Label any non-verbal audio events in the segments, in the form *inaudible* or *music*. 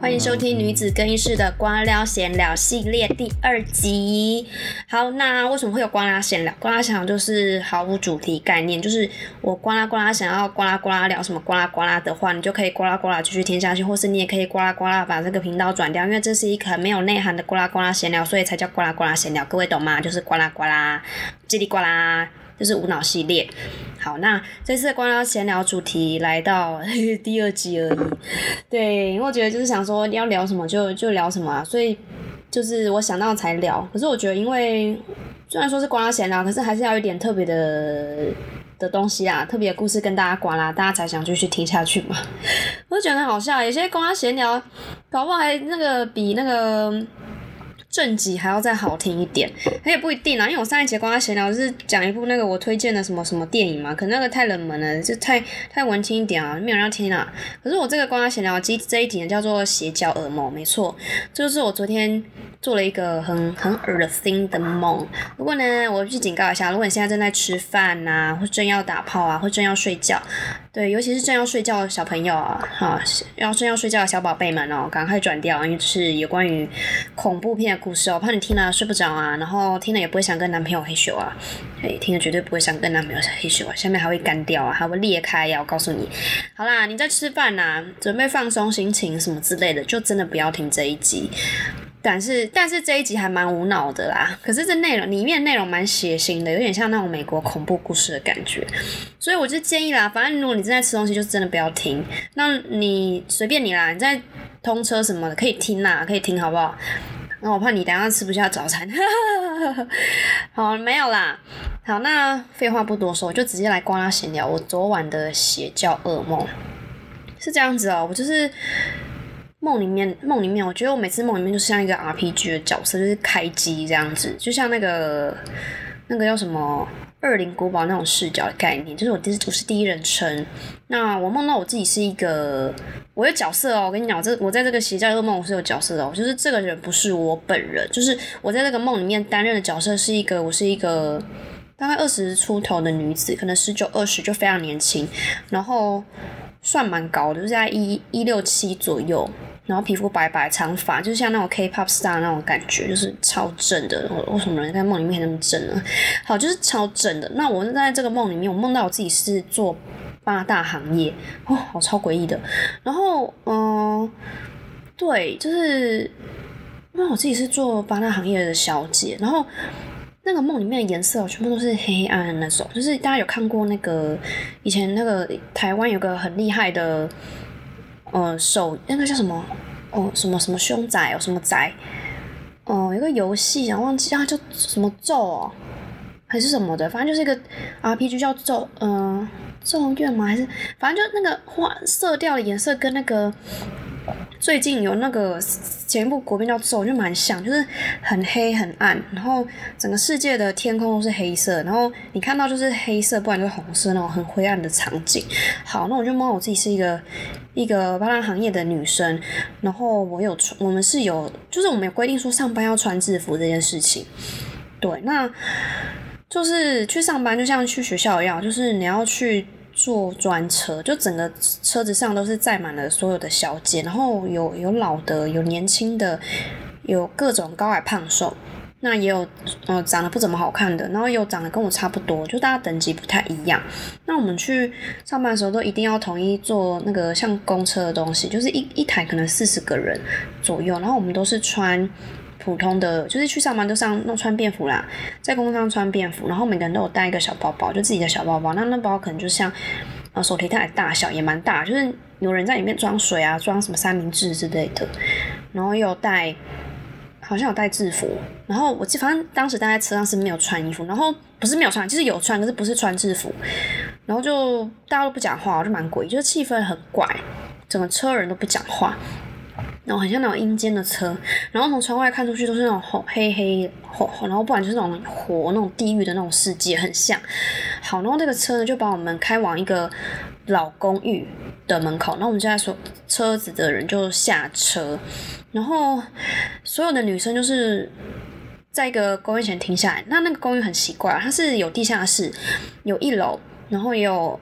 欢迎收听女子更衣室的瓜聊闲聊系列第二集。好，那为什么会有呱啦闲聊？呱啦闲聊就是毫无主题概念，就是我呱啦呱啦想要呱啦呱啦聊什么呱啦呱啦的话，你就可以呱啦呱啦继续听下去，或是你也可以呱啦呱啦把这个频道转掉，因为这是一个没有内涵的呱啦呱啦闲聊，所以才叫呱啦呱啦闲聊。各位懂吗？就是呱啦呱啦，叽里呱啦。就是无脑系列。好，那这次光聊闲聊主题来到 *laughs* 第二集而已。对，因为我觉得就是想说要聊什么就就聊什么啊，所以就是我想到才聊。可是我觉得，因为虽然说是光聊闲聊，可是还是要一点特别的的东西啊，特别的故事跟大家刮啦，大家才想继续听下去嘛。*laughs* 我就觉得很好笑，有些光聊闲聊，搞不好还那个比那个。正集还要再好听一点，它也不一定啊，因为我上一节跟他闲聊是讲一部那个我推荐的什么什么电影嘛，可那个太冷门了，就太太文青一点啊，没有人要听啊。可是我这个跟他闲聊这这一集呢叫做邪教噩梦，没错，这就是我昨天做了一个很很恶心的梦。不过呢，我去警告一下，如果你现在正在吃饭呐，或正要打炮啊，或正要睡觉，对，尤其是正要睡觉的小朋友啊，哈，要正要睡觉的小宝贝们哦，赶快转掉，因为是有关于恐怖片。故事哦，怕你听了睡不着啊，然后听了也不会想跟男朋友黑咻啊，哎，听了绝对不会想跟男朋友黑咻啊，下面还会干掉啊，还会裂开呀，我告诉你。好啦，你在吃饭呐，准备放松心情什么之类的，就真的不要听这一集。但是，但是这一集还蛮无脑的啦，可是这内容里面内容蛮血腥的，有点像那种美国恐怖故事的感觉，所以我就建议啦，反正如果你正在吃东西，就真的不要听。那你随便你啦，你在通车什么的可以听啦，可以听好不好？那我怕你等下吃不下早餐，好没有啦。好，那废话不多说，我就直接来刮他闲聊。我昨晚的邪教噩梦是这样子哦，我就是梦里面，梦里面，我觉得我每次梦里面就像一个 RPG 的角色，就是开机这样子，就像那个那个叫什么。二零古堡那种视角的概念，就是我第我是第一人称。那我梦到我自己是一个我有角色哦，我跟你讲，这我在这个邪教噩梦我是有角色的，就是这个人不是我本人，就是我在这个梦里面担任的角色是一个我是一个大概二十出头的女子，可能十九二十就非常年轻，然后算蛮高的，就是在一一六七左右。然后皮肤白白，长发，就像那种 K-pop star 那种感觉，就是超正的。为什么人在梦里面那么正呢？好，就是超正的。那我在这个梦里面，我梦到我自己是做八大行业，哦，好超诡异的。然后，嗯，对，就是那我自己是做八大行业的小姐。然后那个梦里面的颜色全部都是黑暗的那种，就是大家有看过那个以前那个台湾有个很厉害的。嗯，手那个叫什么？哦，什么什么凶宅哦，什么宅？哦，一个游戏啊，忘记啊，叫什么咒哦，还是什么的，反正就是一个 RPG 叫咒，嗯，咒怨吗？还是反正就那个画色调的颜色跟那个。最近有那个前一部国片叫《咒》，就蛮像，就是很黑很暗，然后整个世界的天空都是黑色，然后你看到就是黑色，不然就是红色那种很灰暗的场景。好，那我就摸我自己是一个一个巴拉行业的女生，然后我有穿，我们是有，就是我们有规定说上班要穿制服这件事情。对，那就是去上班就像去学校一样，就是你要去。坐专车，就整个车子上都是载满了所有的小姐，然后有有老的，有年轻的，有各种高矮胖瘦，那也有呃长得不怎么好看的，然后有长得跟我差不多，就大家等级不太一样。那我们去上班的时候都一定要统一坐那个像公车的东西，就是一一台可能四十个人左右，然后我们都是穿。普通的就是去上班都上弄穿便服啦，在公车上穿便服，然后每个人都有带一个小包包，就自己的小包包。那那包可能就像呃手提袋大小，也蛮大，就是有人在里面装水啊，装什么三明治之类的。然后有带，好像有带制服。然后我记，反正当时待在车上是没有穿衣服，然后不是没有穿，就是有穿，可是不是穿制服。然后就大家都不讲话，就蛮诡异，就是气氛很怪，整个车人都不讲话。然后很像那种阴间的车，然后从窗外看出去都是那种红黑黑火，然后不然就是那种火那种地狱的那种世界，很像。好，然后这个车呢就把我们开往一个老公寓的门口，那我们现在说车子的人就下车，然后所有的女生就是在一个公寓前停下来。那那个公寓很奇怪，它是有地下室，有一楼，然后也有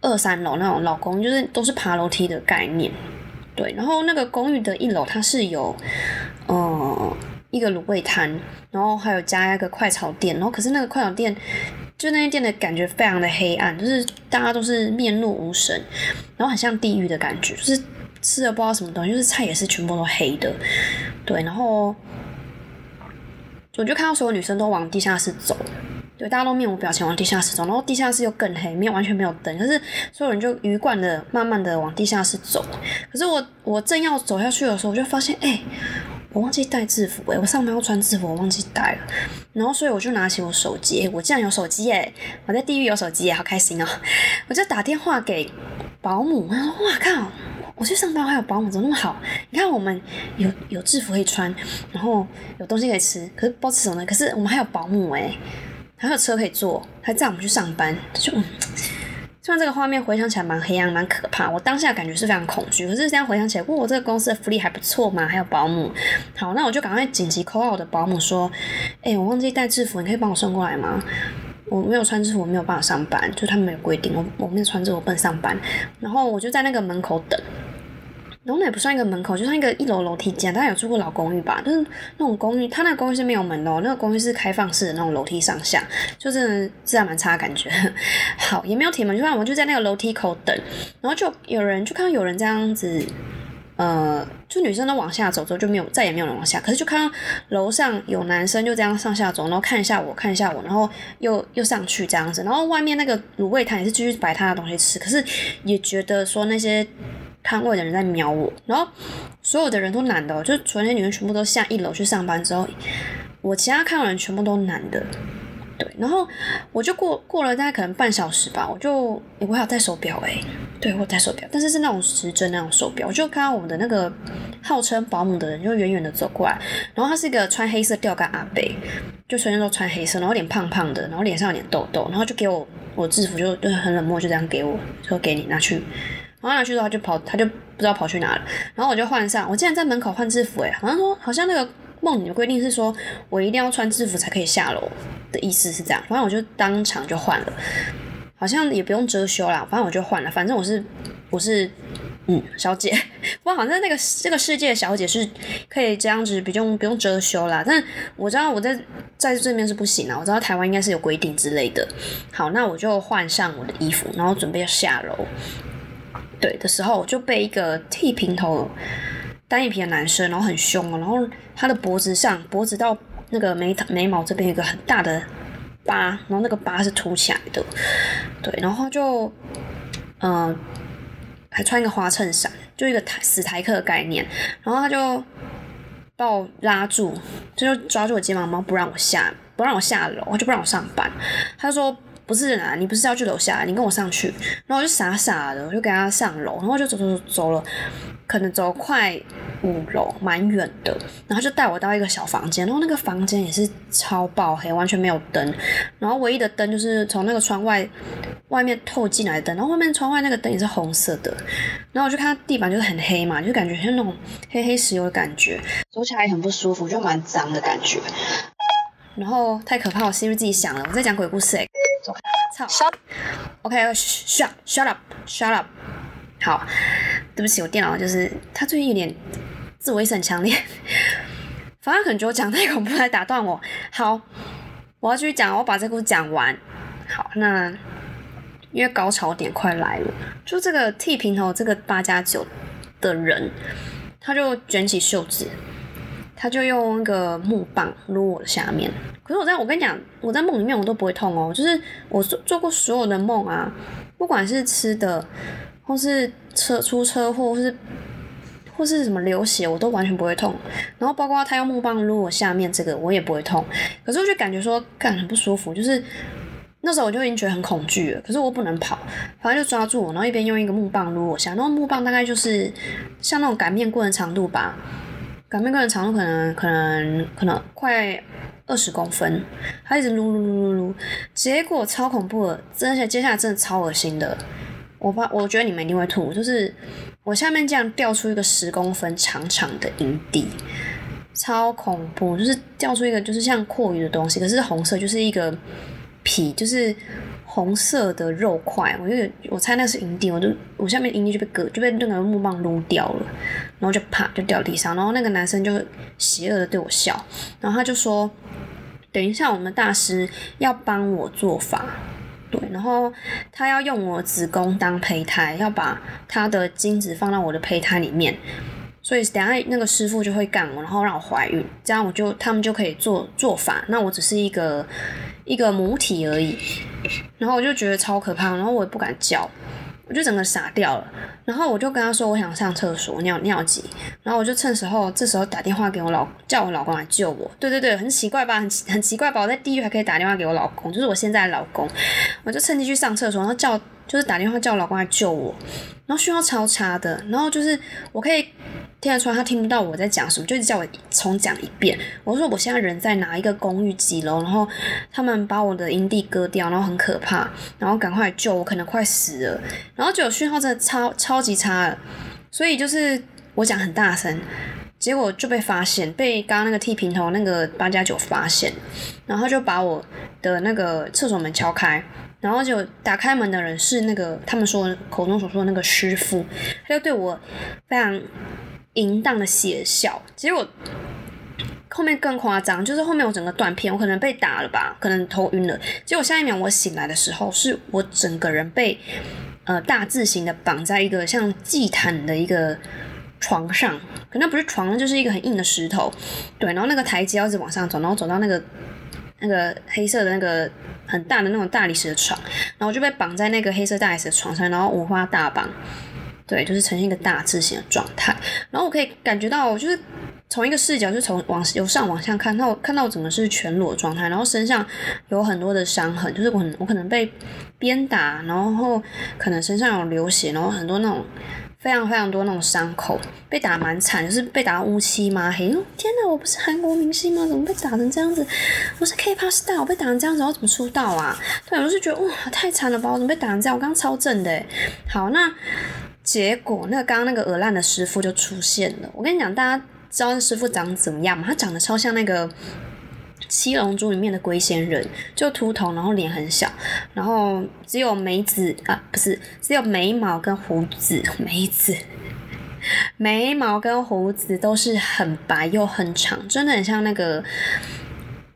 二三楼那种老公，就是都是爬楼梯的概念。对，然后那个公寓的一楼它是有，呃，一个卤味摊，然后还有加一个快炒店，然后可是那个快炒店，就那间店的感觉非常的黑暗，就是大家都是面露无神，然后很像地狱的感觉，就是吃的不知道什么东西，就是菜也是全部都黑的，对，然后我就看到所有女生都往地下室走。对，大家都面无表情往地下室走，然后地下室又更黑，没有完全没有灯，可是所有人就鱼贯的慢慢的往地下室走。可是我我正要走下去的时候，我就发现，哎，我忘记带制服，哎，我上班要穿制服，我忘记带了。然后所以我就拿起我手机，我竟然有手机哎，我在地狱有手机哎，好开心哦！我就打电话给保姆，我说哇靠，我去上班还有保姆，怎么那么好？你看我们有有制服可以穿，然后有东西可以吃，可是不知道吃什么呢？可是我们还有保姆哎。还有车可以坐，还载我们去上班，就嗯，虽然这个画面回想起来蛮黑暗、蛮可怕，我当下感觉是非常恐惧。可是这样回想起来，我这个公司的福利还不错嘛，还有保姆。好，那我就赶快紧急 call 我的保姆说：“哎，我忘记带制服，你可以帮我送过来吗？我没有穿制服，我没有办法上班，就他们有规定，我我没有穿制服不能上班。然后我就在那个门口等。”然后那也不算一个门口，就像一个一楼楼梯间。大家有住过老公寓吧？就是那种公寓，它那个公寓是没有门的，那个公寓是开放式的那种楼梯上下，就是质量蛮差的感觉。好，也没有铁门，就让我们就在那个楼梯口等。然后就有人就看到有人这样子，呃，就女生都往下走之后就没有再也没有人往下，可是就看到楼上有男生就这样上下走，然后看一下我看一下我，然后又又上去这样子。然后外面那个卤味摊也是继续摆他的东西吃，可是也觉得说那些。摊位的人在瞄我，然后所有的人都男的，就昨天女生全部都下一楼去上班之后，我其他看到人全部都男的，对，然后我就过过了大概可能半小时吧，我就我还要戴手表哎，对我戴手表，但是是那种时针那种手表，我就看到我们的那个号称保姆的人就远远的走过来，然后他是一个穿黑色吊杆阿贝，就全身都穿黑色，然后脸胖胖的，然后脸上有点痘痘，然后就给我我制服就就很冷漠就这样给我，说给你拿去。然后拿去之后他就跑，他就不知道跑去哪了。然后我就换上，我竟然在门口换制服，哎，好像说好像那个梦里的规定是说我一定要穿制服才可以下楼的意思是这样。反正我就当场就换了，好像也不用遮羞啦，反正我就换了。反正我是我是嗯小姐，*laughs* 不过好像那个这个世界小姐是可以这样子不用不用遮羞啦。但我知道我在在这边是不行啊，我知道台湾应该是有规定之类的。好，那我就换上我的衣服，然后准备下楼。对的时候，就被一个剃平头、单眼皮的男生，然后很凶哦，然后他的脖子上、脖子到那个眉眉毛这边有一个很大的疤，然后那个疤是凸起来的，对，然后就嗯，还穿一个花衬衫，就一个台死台客的概念，然后他就把我拉住，就抓住我肩膀，然后不让我下，不让我下楼，就不让我上班，他说。不是啊，你不是要去楼下，你跟我上去。然后我就傻傻的，我就跟他上楼，然后就走走走走了，可能走快五楼，蛮远的。然后就带我到一个小房间，然后那个房间也是超爆黑，完全没有灯。然后唯一的灯就是从那个窗外外面透进来的灯，然后外面窗外那个灯也是红色的。然后我就看地板就是很黑嘛，就感觉像那种黑黑石油的感觉，走起来也很不舒服，就蛮脏的感觉。然后太可怕，我是不是自己想了？我在讲鬼故事。操！OK，shut shut up shut up。好，对不起，我电脑就是它最近有点自我意识很强烈，反正可能觉得我讲太恐怖来打断我。好，我要继续讲，我把这故事讲完。好，那因为高潮点快来了，就这个剃平头这个八加九的人，他就卷起袖子。他就用那个木棒撸我的下面，可是我在我跟你讲，我在梦里面我都不会痛哦，就是我做做过所有的梦啊，不管是吃的，或是车出车祸，或是或是什么流血，我都完全不会痛。然后包括他用木棒撸我下面这个，我也不会痛。可是我就感觉说，干很不舒服，就是那时候我就已经觉得很恐惧了。可是我不能跑，反正就抓住我，然后一边用一个木棒撸我下，然后木棒大概就是像那种擀面棍的长度吧。擀面棍的长度可能可能可能快二十公分，它一直撸撸撸撸撸，结果超恐怖的，而且接下来真的超恶心的。我怕，我觉得你们一定会吐，就是我下面这样掉出一个十公分长长的阴蒂，超恐怖，就是掉出一个就是像阔鱼的东西，可是红色，就是一个皮，就是红色的肉块，我就我猜那是营地，我就我下面营地就被割就被那个木棒撸掉了，然后就啪就掉地上，然后那个男生就邪恶的对我笑，然后他就说，等一下我们大师要帮我做法。对，然后他要用我子宫当胚胎，要把他的精子放到我的胚胎里面，所以等下那个师傅就会干我，然后让我怀孕，这样我就他们就可以做做法，那我只是一个一个母体而已，然后我就觉得超可怕，然后我也不敢叫。我就整个傻掉了，然后我就跟他说我想上厕所尿尿急，然后我就趁时候这时候打电话给我老叫我老公来救我，对对对，很奇怪吧，很很奇怪吧，我在地狱还可以打电话给我老公，就是我现在的老公，我就趁机去上厕所，然后叫就是打电话叫我老公来救我，然后讯号超差的，然后就是我可以。听得出来他听不到我在讲什么，就是叫我重讲一遍。我说我现在人在哪一个公寓几楼，然后他们把我的营地割掉，然后很可怕，然后赶快救我，可能快死了。然后就有讯号真的超超级差，所以就是我讲很大声，结果就被发现，被刚刚那个剃平头那个八加九发现，然后就把我的那个厕所门敲开，然后就打开门的人是那个他们说口中所说的那个师傅，他就对我非常。淫荡的邪笑，结果后面更夸张，就是后面我整个断片，我可能被打了吧，可能头晕了。结果下一秒我醒来的时候，是我整个人被呃大字形的绑在一个像祭坛的一个床上，可能不是床，就是一个很硬的石头。对，然后那个台阶一直往上走，然后走到那个那个黑色的那个很大的那种大理石的床，然后就被绑在那个黑色大理石的床上，然后五花大绑。对，就是呈现一个大字形的状态，然后我可以感觉到，就是从一个视角，就从往由上往下看，到看到整个是全裸状态，然后身上有很多的伤痕，就是我我可能被鞭打，然后可能身上有流血，然后很多那种非常非常多那种伤口，被打蛮惨，就是被打乌漆嘛黑。天哪，我不是韩国明星吗？怎么被打成这样子？我是 K-pop star，我被打成这样子，我怎么出道啊？对，我就觉得哇，太惨了吧！我怎么被打成这样？我刚刚超正的。好，那。结果，那个刚刚那个鹅烂的师傅就出现了。我跟你讲，大家知道那师傅长怎么样吗？他长得超像那个《七龙珠》里面的龟仙人，就秃头，然后脸很小，然后只有眉子啊，不是，只有眉毛跟胡子，眉子，眉毛跟胡子都是很白又很长，真的很像那个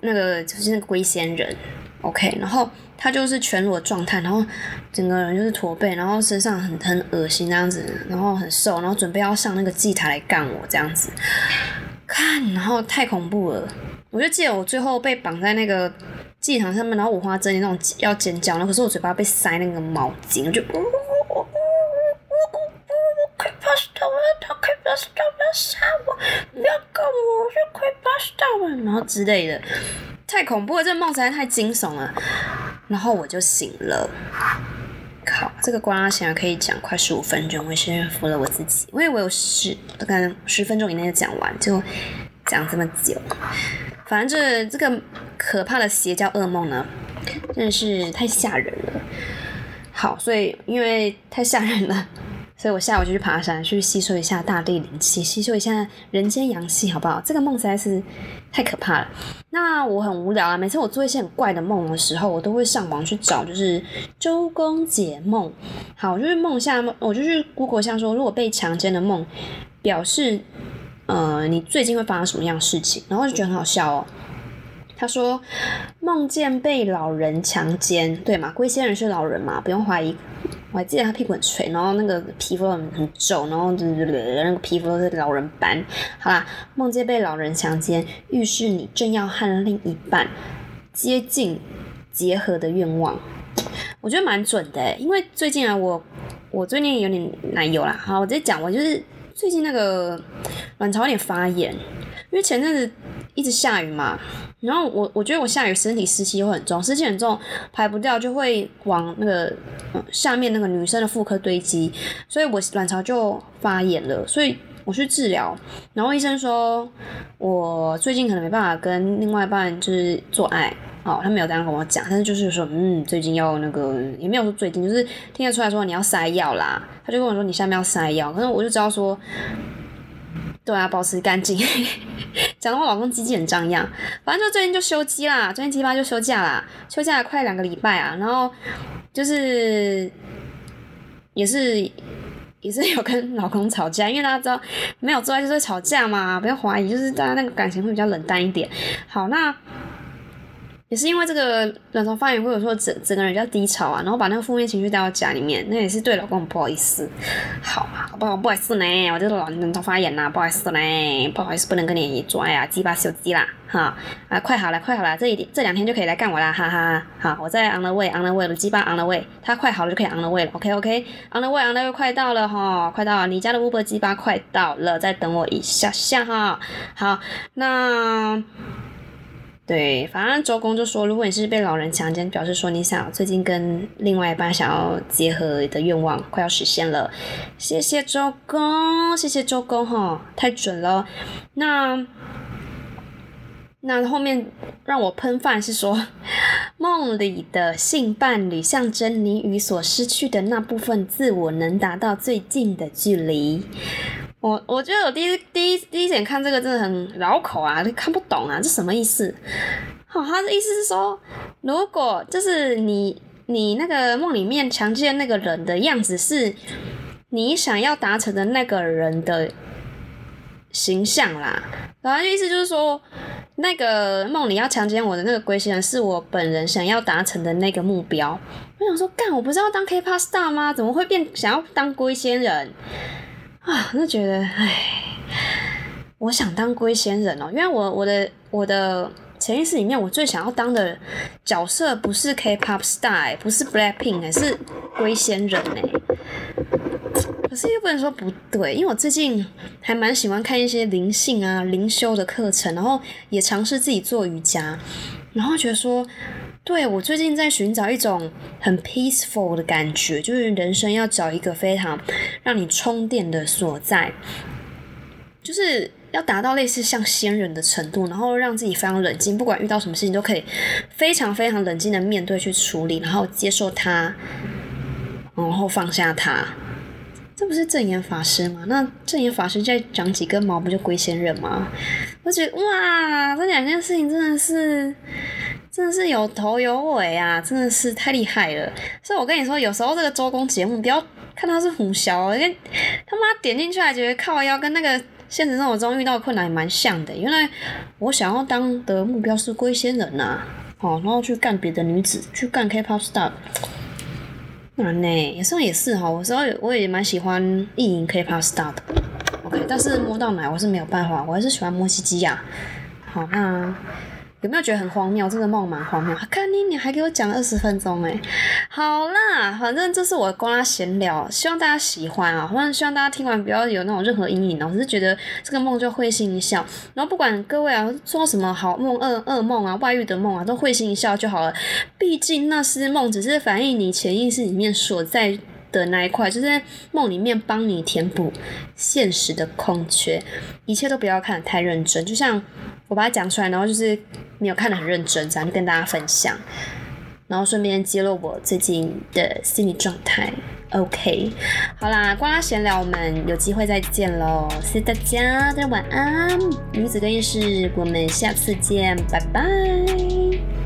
那个就是那个龟仙人。OK，然后。他就是全裸状态，然后整个人就是驼背，然后身上很很恶心这样子，然后很瘦，然后准备要上那个祭台来干我这样子，看，然后太恐怖了。我就记得我最后被绑在那个祭坛上面，然后五花针那种要尖叫，然后可是我嘴巴被塞那个毛巾，我就，我我我我我快把手他快把手要杀我，不要搞我，我就快把手了，然后之类的。太恐怖了，这个梦实在太惊悚了。然后我就醒了。靠，这个瓜拉显然可以讲快十五分钟，我是服了我自己，因为我有十，大概十分钟以内就讲完，就讲这么久。反正这这个可怕的邪教噩梦呢，真的是太吓人了。好，所以因为太吓人了。*laughs* 所以我下午就去爬山，去吸收一下大地灵气，吸收一下人间阳气，好不好？这个梦实在是太可怕了。那我很无聊啊，每次我做一些很怪的梦的时候，我都会上网去找，就是周公解梦。好，就是梦下，我就去 Google 下说，如果被强奸的梦，表示呃你最近会发生什么样的事情，然后就觉得很好笑哦。他说梦见被老人强奸，对嘛？龟仙人是老人嘛，不用怀疑。我还记得他屁股很垂，然后那个皮肤很很皱，然后那个皮肤都是老人斑。好啦，梦见被老人强奸，预示你正要和另一半接近结合的愿望。我觉得蛮准的，因为最近啊，我我最近有点男友啦。好，我直接讲，我就是最近那个卵巢有点发炎，因为前阵子一直下雨嘛。然后我我觉得我下雨身体湿气会很重，湿气很重排不掉就会往那个下面那个女生的妇科堆积，所以我卵巢就发炎了，所以我去治疗，然后医生说我最近可能没办法跟另外一半就是做爱，哦，他没有这样跟我讲，但是就是说嗯最近要那个也没有说最近，就是听得出来说你要塞药啦，他就跟我说你下面要塞药，可是我就知道说。对啊，保持干净，*laughs* 讲的我老公鸡鸡很张扬。反正就最近就休机啦，最近鸡巴就休假啦，休假快两个礼拜啊。然后就是也是也是有跟老公吵架，因为大家知道没有做爱就是吵架嘛，不要怀疑，就是大家那个感情会比较冷淡一点。好，那。也是因为这个卵巢发炎，或者说整整个人比较低潮啊，然后把那个负面情绪带到家里面，那也是对老公不好意思。好啊，不不好意思呢，我这个卵卵巢发炎呐，不好意思呢，不好意思不能跟你做爱啊，鸡巴手机啦，哈啊，快好了，快好了，这一点这两天就可以来干我啦，哈哈。好，我在 on the way，on the way，我的鸡巴 on the way，它快好了就可以 on the way 了，OK OK，on the way，on the way，快到了哈，快到，你家的 Uber 鸡巴快到了，再等我一下下哈。好，那。对，反正周公就说，如果你是被老人强奸，表示说你想最近跟另外一半想要结合的愿望快要实现了。谢谢周公，谢谢周公哈，太准了。那那后面让我喷饭是说，梦里的性伴侣象征你与所失去的那部分自我能达到最近的距离。我我觉得我第一第一第一眼看这个真的很绕口啊，看不懂啊，这什么意思？好，他的意思是说，如果就是你你那个梦里面强奸那个人的样子是你想要达成的那个人的形象啦，然后意思就是说，那个梦里要强奸我的那个龟仙人是我本人想要达成的那个目标。我想说，干，我不是要当 K-pop star 吗？怎么会变想要当龟仙人？啊，那觉得，唉，我想当龟仙人哦，因为我我的我的潜意识里面，我最想要当的角色不是 K-pop star，不是 Blackpink，而是龟仙人呢。可是又不能说不对，因为我最近还蛮喜欢看一些灵性啊、灵修的课程，然后也尝试自己做瑜伽，然后觉得说。对我最近在寻找一种很 peaceful 的感觉，就是人生要找一个非常让你充电的所在，就是要达到类似像仙人的程度，然后让自己非常冷静，不管遇到什么事情都可以非常非常冷静的面对去处理，然后接受它，然后放下它。这不是正言法师吗？那正言法师再长几根毛，不就龟仙人吗？我觉得哇，这两件事情真的是。真的是有头有尾啊！真的是太厉害了。所以我跟你说，有时候这个周公节目不要看他是虎小，因为他妈点进去还觉得靠腰跟那个现实生活中遇到困难也蛮像的。原来我想要当的目标是龟仙人呐，哦，然后去干别的女子，去干 K-pop star，难呢。有时候也是哈，有时候我也蛮喜欢意淫 K-pop star 的。OK，但是摸到奶我是没有办法，我还是喜欢摸西基亚。好，那。有没有觉得很荒谬？这个梦蛮荒谬。看你，你还给我讲二十分钟哎。好啦，反正这是我跟他闲聊，希望大家喜欢啊。反正希望大家听完不要有那种任何阴影哦。我是觉得这个梦就会心一笑，然后不管各位啊做什么好梦、噩噩梦啊、外遇的梦啊，都会心一笑就好了。毕竟那是梦，只是反映你潜意识里面所在的那一块，就是在梦里面帮你填补现实的空缺。一切都不要看得太认真，就像。我把它讲出来，然后就是没有看得很认真，这样就跟大家分享，然后顺便揭露我最近的心理状态。OK，好啦，关拉闲聊，我们有机会再见喽，谢谢大家，大家晚安，女子更衣室，我们下次见，拜拜。